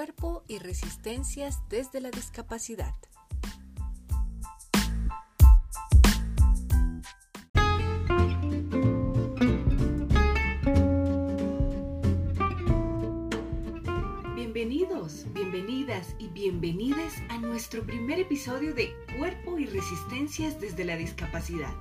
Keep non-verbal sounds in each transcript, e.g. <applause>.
cuerpo y resistencias desde la discapacidad. Bienvenidos, bienvenidas y bienvenidas a nuestro primer episodio de Cuerpo y Resistencias desde la Discapacidad.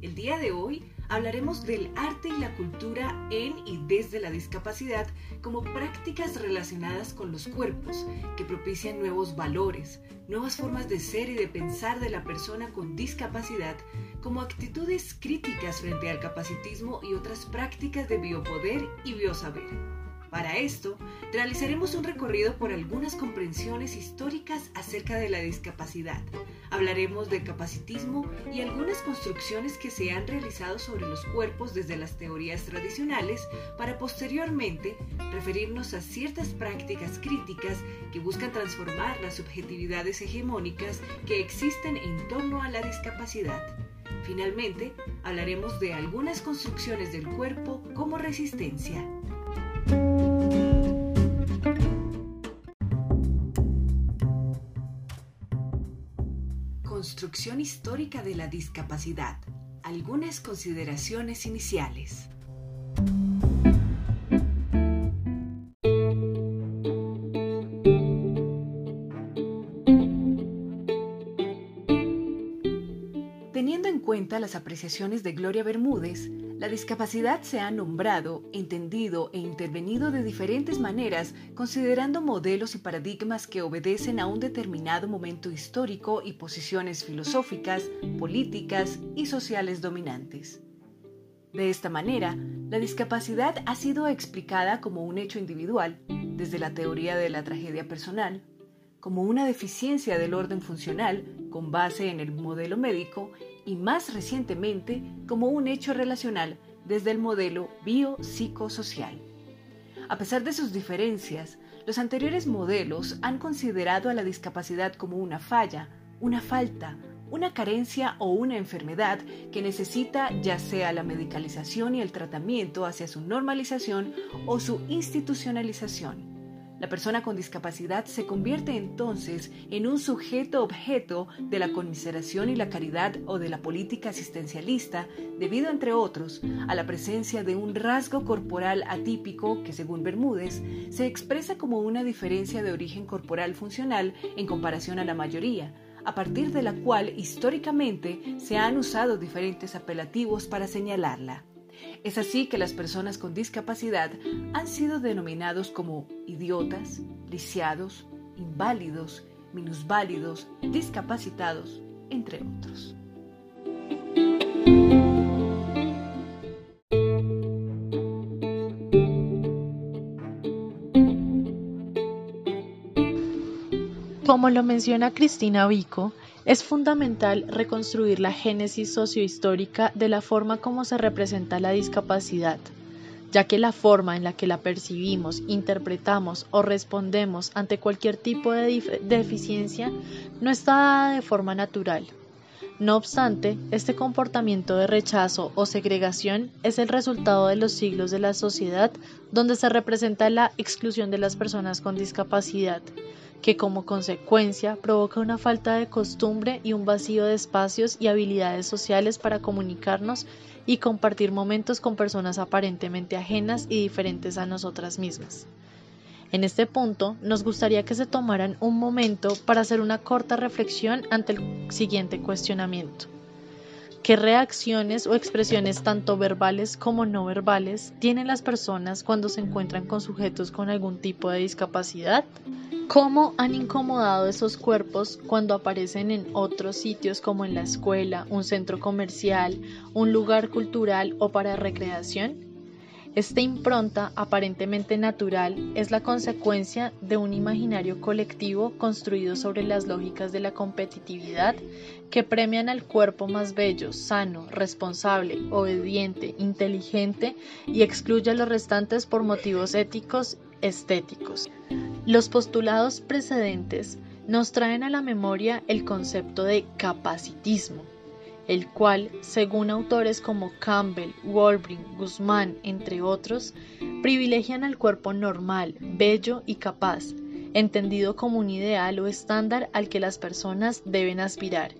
El día de hoy hablaremos del arte y la cultura en y desde la discapacidad como prácticas relacionadas con los cuerpos que propician nuevos valores, nuevas formas de ser y de pensar de la persona con discapacidad, como actitudes críticas frente al capacitismo y otras prácticas de biopoder y biosaber. Para esto, realizaremos un recorrido por algunas comprensiones históricas acerca de la discapacidad. Hablaremos del capacitismo y algunas construcciones que se han realizado sobre los cuerpos desde las teorías tradicionales para posteriormente referirnos a ciertas prácticas críticas que buscan transformar las subjetividades hegemónicas que existen en torno a la discapacidad. Finalmente, hablaremos de algunas construcciones del cuerpo como resistencia. Construcción histórica de la discapacidad. Algunas consideraciones iniciales. Teniendo en cuenta las apreciaciones de Gloria Bermúdez, la discapacidad se ha nombrado, entendido e intervenido de diferentes maneras, considerando modelos y paradigmas que obedecen a un determinado momento histórico y posiciones filosóficas, políticas y sociales dominantes. De esta manera, la discapacidad ha sido explicada como un hecho individual, desde la teoría de la tragedia personal, como una deficiencia del orden funcional con base en el modelo médico y más recientemente como un hecho relacional desde el modelo biopsicosocial. A pesar de sus diferencias, los anteriores modelos han considerado a la discapacidad como una falla, una falta, una carencia o una enfermedad que necesita ya sea la medicalización y el tratamiento hacia su normalización o su institucionalización. La persona con discapacidad se convierte entonces en un sujeto objeto de la conmiseración y la caridad o de la política asistencialista debido, entre otros, a la presencia de un rasgo corporal atípico que, según Bermúdez, se expresa como una diferencia de origen corporal funcional en comparación a la mayoría, a partir de la cual históricamente se han usado diferentes apelativos para señalarla. Es así que las personas con discapacidad han sido denominados como idiotas, lisiados, inválidos, minusválidos, discapacitados, entre otros. Como lo menciona Cristina Vico, es fundamental reconstruir la génesis sociohistórica de la forma como se representa la discapacidad, ya que la forma en la que la percibimos, interpretamos o respondemos ante cualquier tipo de deficiencia no está dada de forma natural. No obstante, este comportamiento de rechazo o segregación es el resultado de los siglos de la sociedad donde se representa la exclusión de las personas con discapacidad, que como consecuencia provoca una falta de costumbre y un vacío de espacios y habilidades sociales para comunicarnos y compartir momentos con personas aparentemente ajenas y diferentes a nosotras mismas. En este punto, nos gustaría que se tomaran un momento para hacer una corta reflexión ante el siguiente cuestionamiento. ¿Qué reacciones o expresiones tanto verbales como no verbales tienen las personas cuando se encuentran con sujetos con algún tipo de discapacidad? ¿Cómo han incomodado esos cuerpos cuando aparecen en otros sitios como en la escuela, un centro comercial, un lugar cultural o para recreación? Esta impronta aparentemente natural es la consecuencia de un imaginario colectivo construido sobre las lógicas de la competitividad que premian al cuerpo más bello, sano, responsable, obediente, inteligente y excluye a los restantes por motivos éticos estéticos. Los postulados precedentes nos traen a la memoria el concepto de capacitismo, el cual, según autores como Campbell, Walbring, Guzmán, entre otros, privilegian al cuerpo normal, bello y capaz, entendido como un ideal o estándar al que las personas deben aspirar.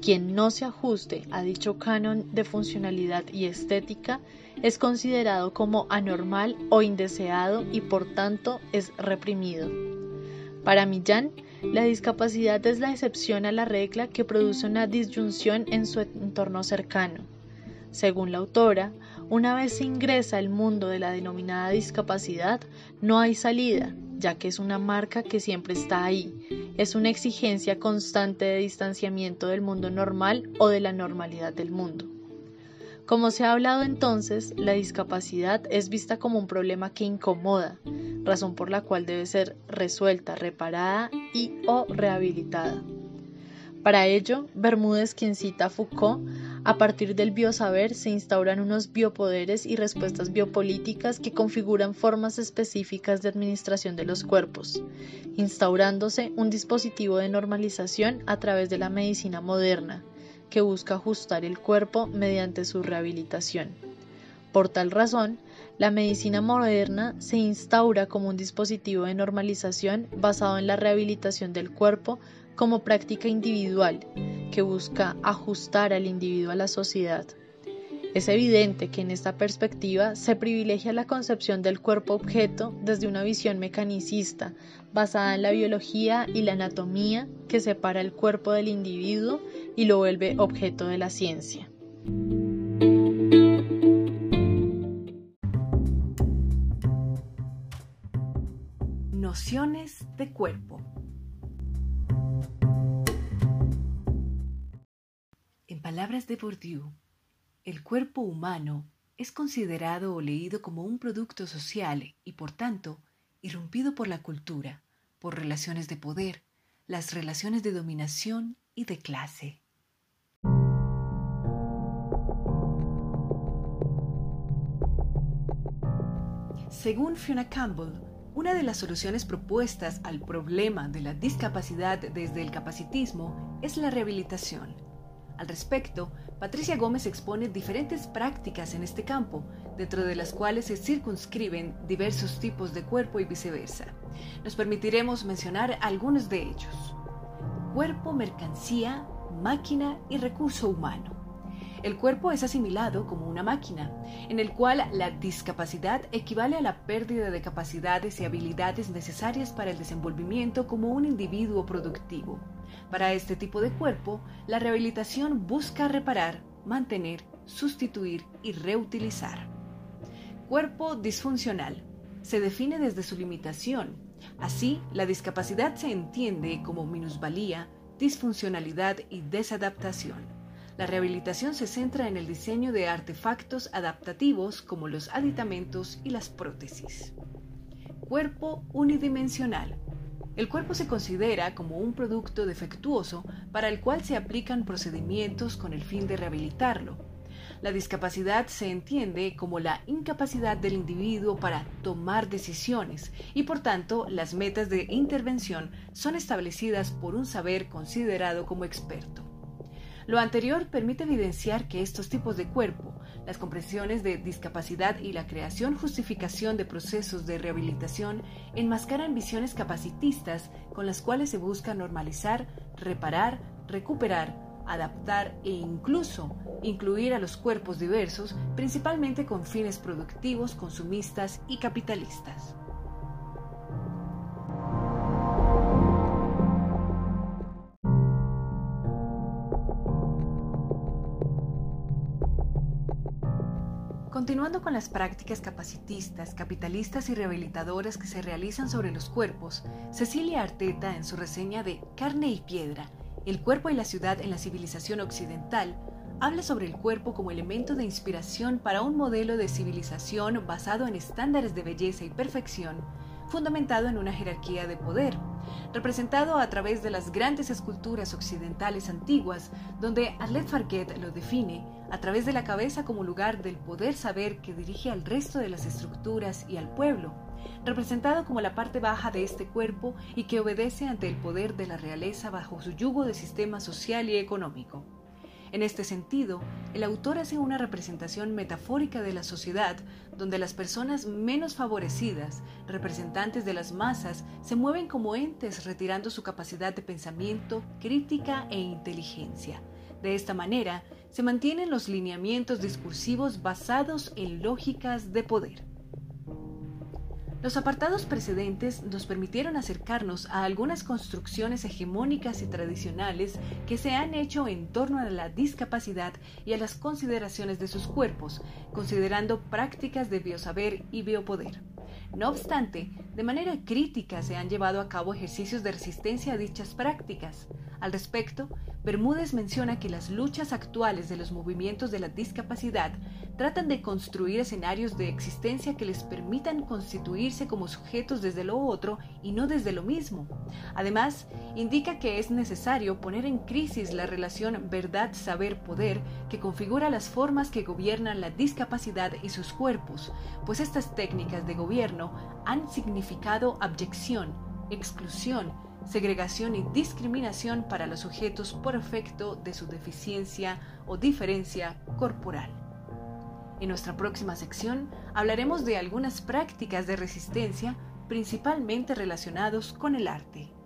Quien no se ajuste a dicho canon de funcionalidad y estética es considerado como anormal o indeseado y por tanto es reprimido. Para Millán, la discapacidad es la excepción a la regla que produce una disyunción en su entorno cercano. Según la autora, una vez se ingresa al mundo de la denominada discapacidad, no hay salida, ya que es una marca que siempre está ahí. Es una exigencia constante de distanciamiento del mundo normal o de la normalidad del mundo. Como se ha hablado entonces, la discapacidad es vista como un problema que incomoda, razón por la cual debe ser resuelta, reparada y o rehabilitada. Para ello, Bermúdez, quien cita a Foucault, a partir del biosaber se instauran unos biopoderes y respuestas biopolíticas que configuran formas específicas de administración de los cuerpos, instaurándose un dispositivo de normalización a través de la medicina moderna, que busca ajustar el cuerpo mediante su rehabilitación. Por tal razón, la medicina moderna se instaura como un dispositivo de normalización basado en la rehabilitación del cuerpo como práctica individual que busca ajustar al individuo a la sociedad. Es evidente que en esta perspectiva se privilegia la concepción del cuerpo objeto desde una visión mecanicista, basada en la biología y la anatomía que separa el cuerpo del individuo y lo vuelve objeto de la ciencia. Nociones de cuerpo. En palabras de Bourdieu, el cuerpo humano es considerado o leído como un producto social y, por tanto, irrumpido por la cultura, por relaciones de poder, las relaciones de dominación y de clase. Según Fiona Campbell, una de las soluciones propuestas al problema de la discapacidad desde el capacitismo es la rehabilitación. Al respecto, Patricia Gómez expone diferentes prácticas en este campo, dentro de las cuales se circunscriben diversos tipos de cuerpo y viceversa. Nos permitiremos mencionar algunos de ellos. Cuerpo, mercancía, máquina y recurso humano. El cuerpo es asimilado como una máquina, en el cual la discapacidad equivale a la pérdida de capacidades y habilidades necesarias para el desenvolvimiento como un individuo productivo. Para este tipo de cuerpo, la rehabilitación busca reparar, mantener, sustituir y reutilizar. Cuerpo disfuncional. Se define desde su limitación. Así, la discapacidad se entiende como minusvalía, disfuncionalidad y desadaptación. La rehabilitación se centra en el diseño de artefactos adaptativos como los aditamentos y las prótesis. Cuerpo unidimensional. El cuerpo se considera como un producto defectuoso para el cual se aplican procedimientos con el fin de rehabilitarlo. La discapacidad se entiende como la incapacidad del individuo para tomar decisiones y por tanto las metas de intervención son establecidas por un saber considerado como experto. Lo anterior permite evidenciar que estos tipos de cuerpo, las comprensiones de discapacidad y la creación justificación de procesos de rehabilitación enmascaran visiones capacitistas con las cuales se busca normalizar, reparar, recuperar, adaptar e incluso incluir a los cuerpos diversos, principalmente con fines productivos, consumistas y capitalistas. Continuando con las prácticas capacitistas, capitalistas y rehabilitadoras que se realizan sobre los cuerpos, Cecilia Arteta, en su reseña de Carne y Piedra, El cuerpo y la ciudad en la civilización occidental, habla sobre el cuerpo como elemento de inspiración para un modelo de civilización basado en estándares de belleza y perfección, fundamentado en una jerarquía de poder, representado a través de las grandes esculturas occidentales antiguas, donde Arlet Farquet lo define a través de la cabeza como lugar del poder saber que dirige al resto de las estructuras y al pueblo, representado como la parte baja de este cuerpo y que obedece ante el poder de la realeza bajo su yugo de sistema social y económico. En este sentido, el autor hace una representación metafórica de la sociedad donde las personas menos favorecidas, representantes de las masas, se mueven como entes retirando su capacidad de pensamiento, crítica e inteligencia. De esta manera, se mantienen los lineamientos discursivos basados en lógicas de poder. Los apartados precedentes nos permitieron acercarnos a algunas construcciones hegemónicas y tradicionales que se han hecho en torno a la discapacidad y a las consideraciones de sus cuerpos, considerando prácticas de biosaber y biopoder. No obstante, de manera crítica se han llevado a cabo ejercicios de resistencia a dichas prácticas. Al respecto, Bermúdez menciona que las luchas actuales de los movimientos de la discapacidad tratan de construir escenarios de existencia que les permitan constituirse como sujetos desde lo otro y no desde lo mismo. Además, indica que es necesario poner en crisis la relación verdad-saber-poder que configura las formas que gobiernan la discapacidad y sus cuerpos, pues estas técnicas de gobierno han significado abyección, exclusión, segregación y discriminación para los sujetos por efecto de su deficiencia o diferencia corporal. En nuestra próxima sección hablaremos de algunas prácticas de resistencia principalmente relacionados con el arte.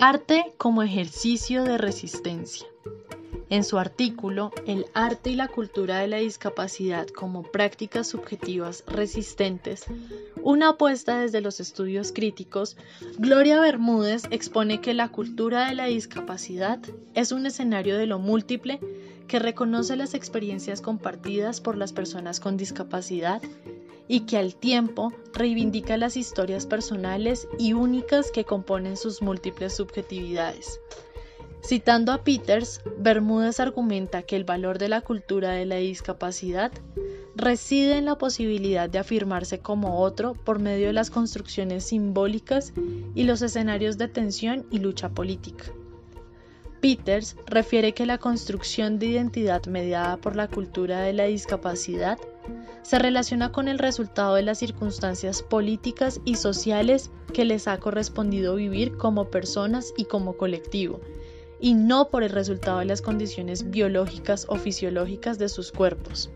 Arte como ejercicio de resistencia. En su artículo El arte y la cultura de la discapacidad como prácticas subjetivas resistentes, una apuesta desde los estudios críticos, Gloria Bermúdez expone que la cultura de la discapacidad es un escenario de lo múltiple que reconoce las experiencias compartidas por las personas con discapacidad y que al tiempo reivindica las historias personales y únicas que componen sus múltiples subjetividades. Citando a Peters, Bermúdez argumenta que el valor de la cultura de la discapacidad reside en la posibilidad de afirmarse como otro por medio de las construcciones simbólicas y los escenarios de tensión y lucha política. Peters refiere que la construcción de identidad mediada por la cultura de la discapacidad se relaciona con el resultado de las circunstancias políticas y sociales que les ha correspondido vivir como personas y como colectivo, y no por el resultado de las condiciones biológicas o fisiológicas de sus cuerpos.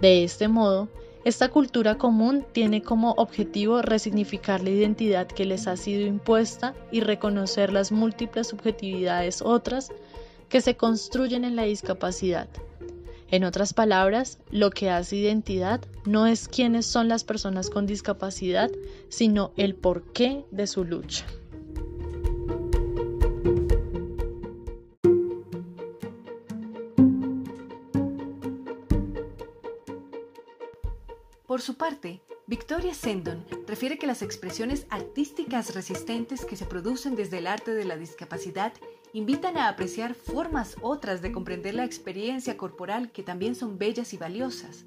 De este modo, esta cultura común tiene como objetivo resignificar la identidad que les ha sido impuesta y reconocer las múltiples subjetividades otras que se construyen en la discapacidad. En otras palabras, lo que hace identidad no es quiénes son las personas con discapacidad, sino el porqué de su lucha. Por su parte, Victoria Sendon refiere que las expresiones artísticas resistentes que se producen desde el arte de la discapacidad invitan a apreciar formas otras de comprender la experiencia corporal que también son bellas y valiosas.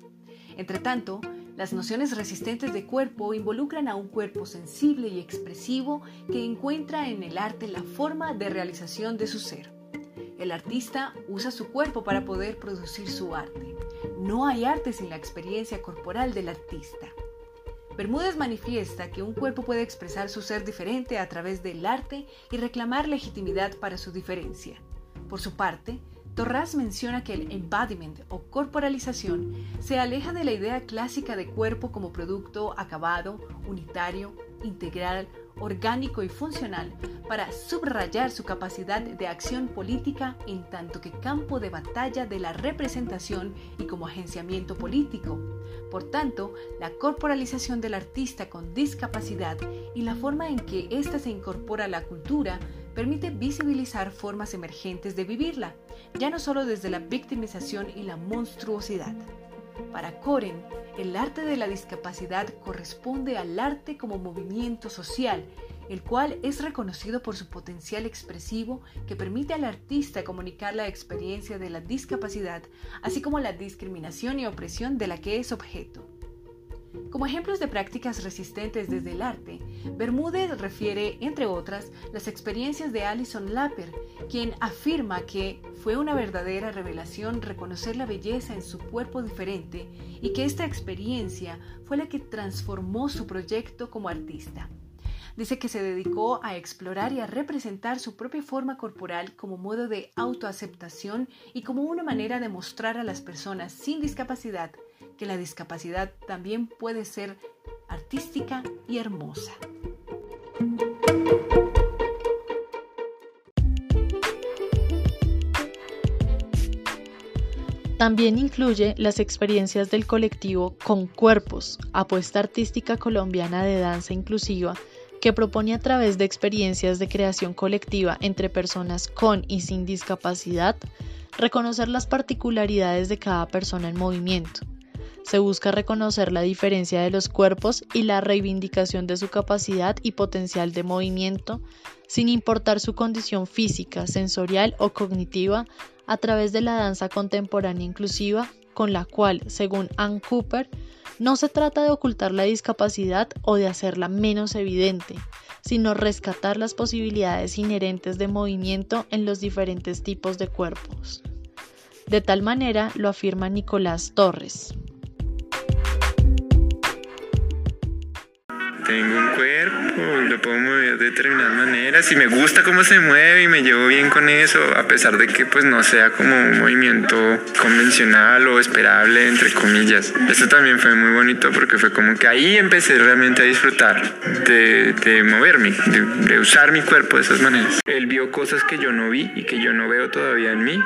Entre tanto, las nociones resistentes de cuerpo involucran a un cuerpo sensible y expresivo que encuentra en el arte la forma de realización de su ser. El artista usa su cuerpo para poder producir su arte. No hay arte sin la experiencia corporal del artista. Bermúdez manifiesta que un cuerpo puede expresar su ser diferente a través del arte y reclamar legitimidad para su diferencia. Por su parte, Torras menciona que el embodiment o corporalización se aleja de la idea clásica de cuerpo como producto acabado, unitario, integral orgánico y funcional para subrayar su capacidad de acción política en tanto que campo de batalla de la representación y como agenciamiento político. Por tanto, la corporalización del artista con discapacidad y la forma en que ésta se incorpora a la cultura permite visibilizar formas emergentes de vivirla, ya no solo desde la victimización y la monstruosidad. Para Coren, el arte de la discapacidad corresponde al arte como movimiento social, el cual es reconocido por su potencial expresivo que permite al artista comunicar la experiencia de la discapacidad, así como la discriminación y opresión de la que es objeto. Como ejemplos de prácticas resistentes desde el arte, Bermúdez refiere, entre otras, las experiencias de Alison Lapper, quien afirma que fue una verdadera revelación reconocer la belleza en su cuerpo diferente y que esta experiencia fue la que transformó su proyecto como artista. Dice que se dedicó a explorar y a representar su propia forma corporal como modo de autoaceptación y como una manera de mostrar a las personas sin discapacidad que la discapacidad también puede ser artística y hermosa. También incluye las experiencias del colectivo Con Cuerpos, apuesta artística colombiana de danza inclusiva que propone a través de experiencias de creación colectiva entre personas con y sin discapacidad reconocer las particularidades de cada persona en movimiento, se busca reconocer la diferencia de los cuerpos y la reivindicación de su capacidad y potencial de movimiento, sin importar su condición física, sensorial o cognitiva, a través de la danza contemporánea inclusiva, con la cual, según Ann Cooper, no se trata de ocultar la discapacidad o de hacerla menos evidente, sino rescatar las posibilidades inherentes de movimiento en los diferentes tipos de cuerpos. De tal manera lo afirma Nicolás Torres. Tengo un cuerpo, lo puedo mover de determinadas maneras y me gusta cómo se mueve y me llevo bien con eso, a pesar de que pues no sea como un movimiento convencional o esperable, entre comillas. Eso también fue muy bonito porque fue como que ahí empecé realmente a disfrutar de, de moverme, de, de usar mi cuerpo de esas maneras. Él vio cosas que yo no vi y que yo no veo todavía en mí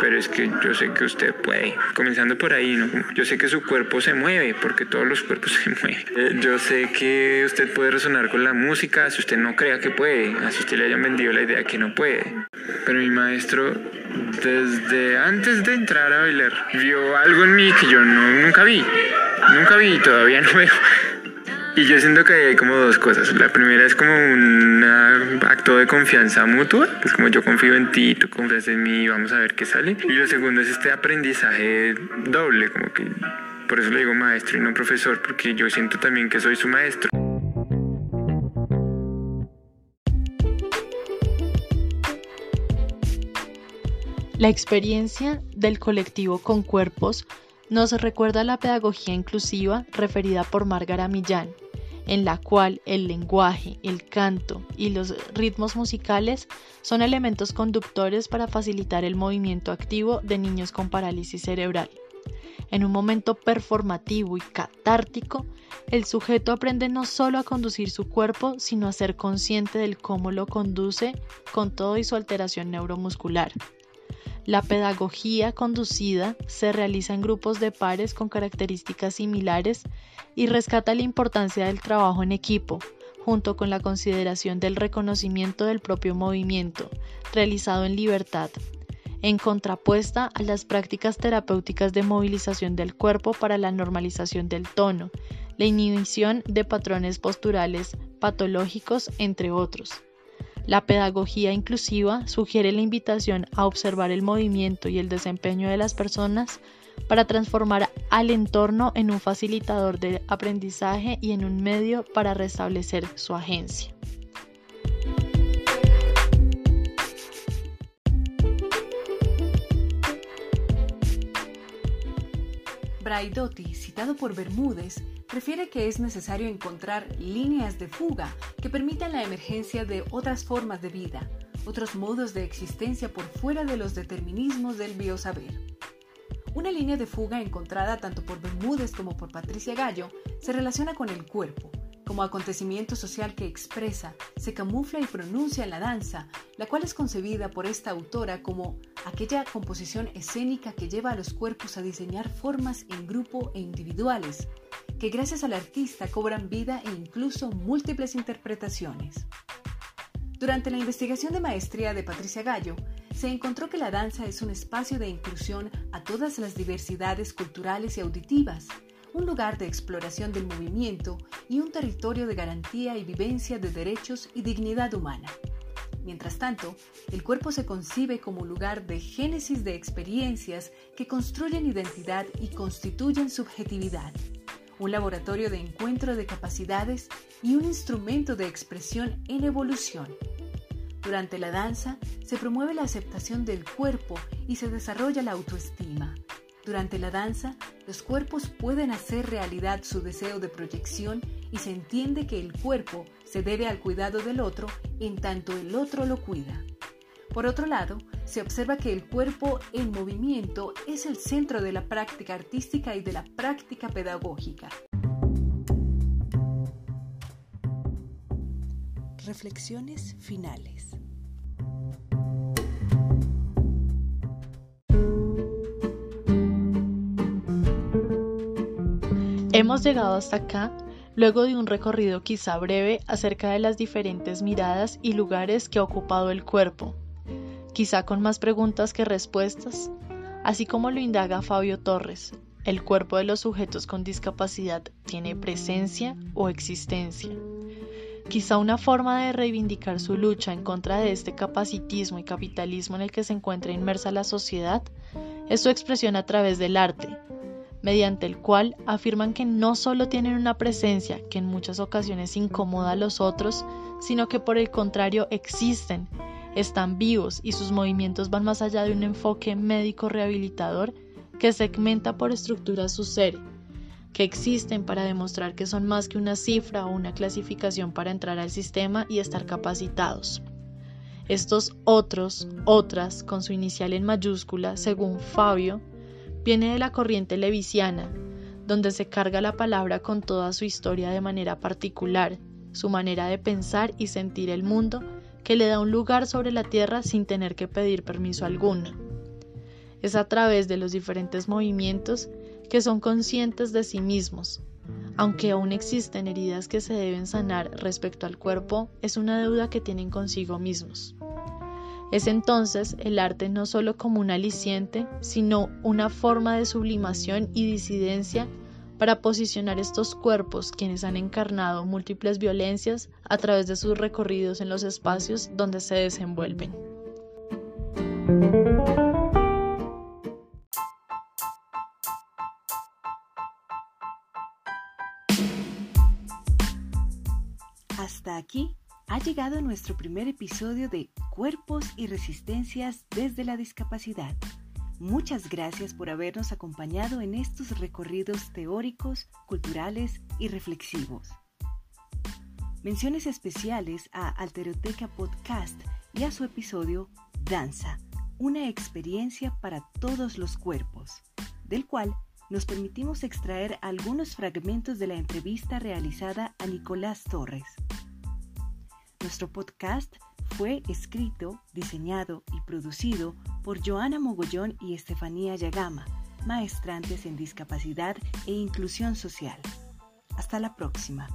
pero es que yo sé que usted puede. Comenzando por ahí, ¿no? Yo sé que su cuerpo se mueve, porque todos los cuerpos se mueven. Eh, yo sé que usted puede resonar con la música, si usted no crea que puede, así usted le hayan vendido la idea que no puede. Pero mi maestro, desde antes de entrar a bailar, vio algo en mí que yo no, nunca vi. Nunca vi y todavía <laughs> no veo. Y yo siento que hay como dos cosas. La primera es como un acto de confianza mutua, es como yo confío en ti, tú confías en mí, vamos a ver qué sale. Y lo segundo es este aprendizaje doble, como que por eso le digo maestro y no profesor, porque yo siento también que soy su maestro. La experiencia del colectivo con cuerpos nos recuerda la pedagogía inclusiva referida por Márgara Millán, en la cual el lenguaje, el canto y los ritmos musicales son elementos conductores para facilitar el movimiento activo de niños con parálisis cerebral. En un momento performativo y catártico, el sujeto aprende no solo a conducir su cuerpo, sino a ser consciente del cómo lo conduce con todo y su alteración neuromuscular. La pedagogía conducida se realiza en grupos de pares con características similares y rescata la importancia del trabajo en equipo, junto con la consideración del reconocimiento del propio movimiento, realizado en libertad, en contrapuesta a las prácticas terapéuticas de movilización del cuerpo para la normalización del tono, la inhibición de patrones posturales patológicos, entre otros. La pedagogía inclusiva sugiere la invitación a observar el movimiento y el desempeño de las personas para transformar al entorno en un facilitador de aprendizaje y en un medio para restablecer su agencia. Braidotti, citado por Bermúdez, refiere que es necesario encontrar líneas de fuga que permitan la emergencia de otras formas de vida, otros modos de existencia por fuera de los determinismos del biosaber. Una línea de fuga encontrada tanto por Bermúdez como por Patricia Gallo se relaciona con el cuerpo, como acontecimiento social que expresa, se camufla y pronuncia en la danza, la cual es concebida por esta autora como aquella composición escénica que lleva a los cuerpos a diseñar formas en grupo e individuales, que gracias al artista cobran vida e incluso múltiples interpretaciones. Durante la investigación de maestría de Patricia Gallo, se encontró que la danza es un espacio de inclusión a todas las diversidades culturales y auditivas, un lugar de exploración del movimiento y un territorio de garantía y vivencia de derechos y dignidad humana. Mientras tanto, el cuerpo se concibe como lugar de génesis de experiencias que construyen identidad y constituyen subjetividad, un laboratorio de encuentro de capacidades y un instrumento de expresión en evolución. Durante la danza se promueve la aceptación del cuerpo y se desarrolla la autoestima. Durante la danza, los cuerpos pueden hacer realidad su deseo de proyección y se entiende que el cuerpo se debe al cuidado del otro en tanto el otro lo cuida. Por otro lado, se observa que el cuerpo en movimiento es el centro de la práctica artística y de la práctica pedagógica. Reflexiones finales. Hemos llegado hasta acá luego de un recorrido quizá breve acerca de las diferentes miradas y lugares que ha ocupado el cuerpo quizá con más preguntas que respuestas, así como lo indaga Fabio Torres. ¿El cuerpo de los sujetos con discapacidad tiene presencia o existencia? Quizá una forma de reivindicar su lucha en contra de este capacitismo y capitalismo en el que se encuentra inmersa la sociedad es su expresión a través del arte, mediante el cual afirman que no solo tienen una presencia que en muchas ocasiones incomoda a los otros, sino que por el contrario existen están vivos y sus movimientos van más allá de un enfoque médico rehabilitador que segmenta por estructura su ser, que existen para demostrar que son más que una cifra o una clasificación para entrar al sistema y estar capacitados. Estos otros, otras, con su inicial en mayúscula, según Fabio, viene de la corriente levisiana, donde se carga la palabra con toda su historia de manera particular, su manera de pensar y sentir el mundo que le da un lugar sobre la tierra sin tener que pedir permiso alguno. Es a través de los diferentes movimientos que son conscientes de sí mismos. Aunque aún existen heridas que se deben sanar respecto al cuerpo, es una deuda que tienen consigo mismos. Es entonces el arte no solo como un aliciente, sino una forma de sublimación y disidencia para posicionar estos cuerpos quienes han encarnado múltiples violencias a través de sus recorridos en los espacios donde se desenvuelven. Hasta aquí ha llegado nuestro primer episodio de Cuerpos y Resistencias desde la Discapacidad. Muchas gracias por habernos acompañado en estos recorridos teóricos, culturales y reflexivos. Menciones especiales a Alteroteca Podcast y a su episodio Danza, una experiencia para todos los cuerpos, del cual nos permitimos extraer algunos fragmentos de la entrevista realizada a Nicolás Torres. Nuestro podcast fue escrito, diseñado y producido por Joana Mogollón y Estefanía Yagama, maestrantes en discapacidad e inclusión social. Hasta la próxima.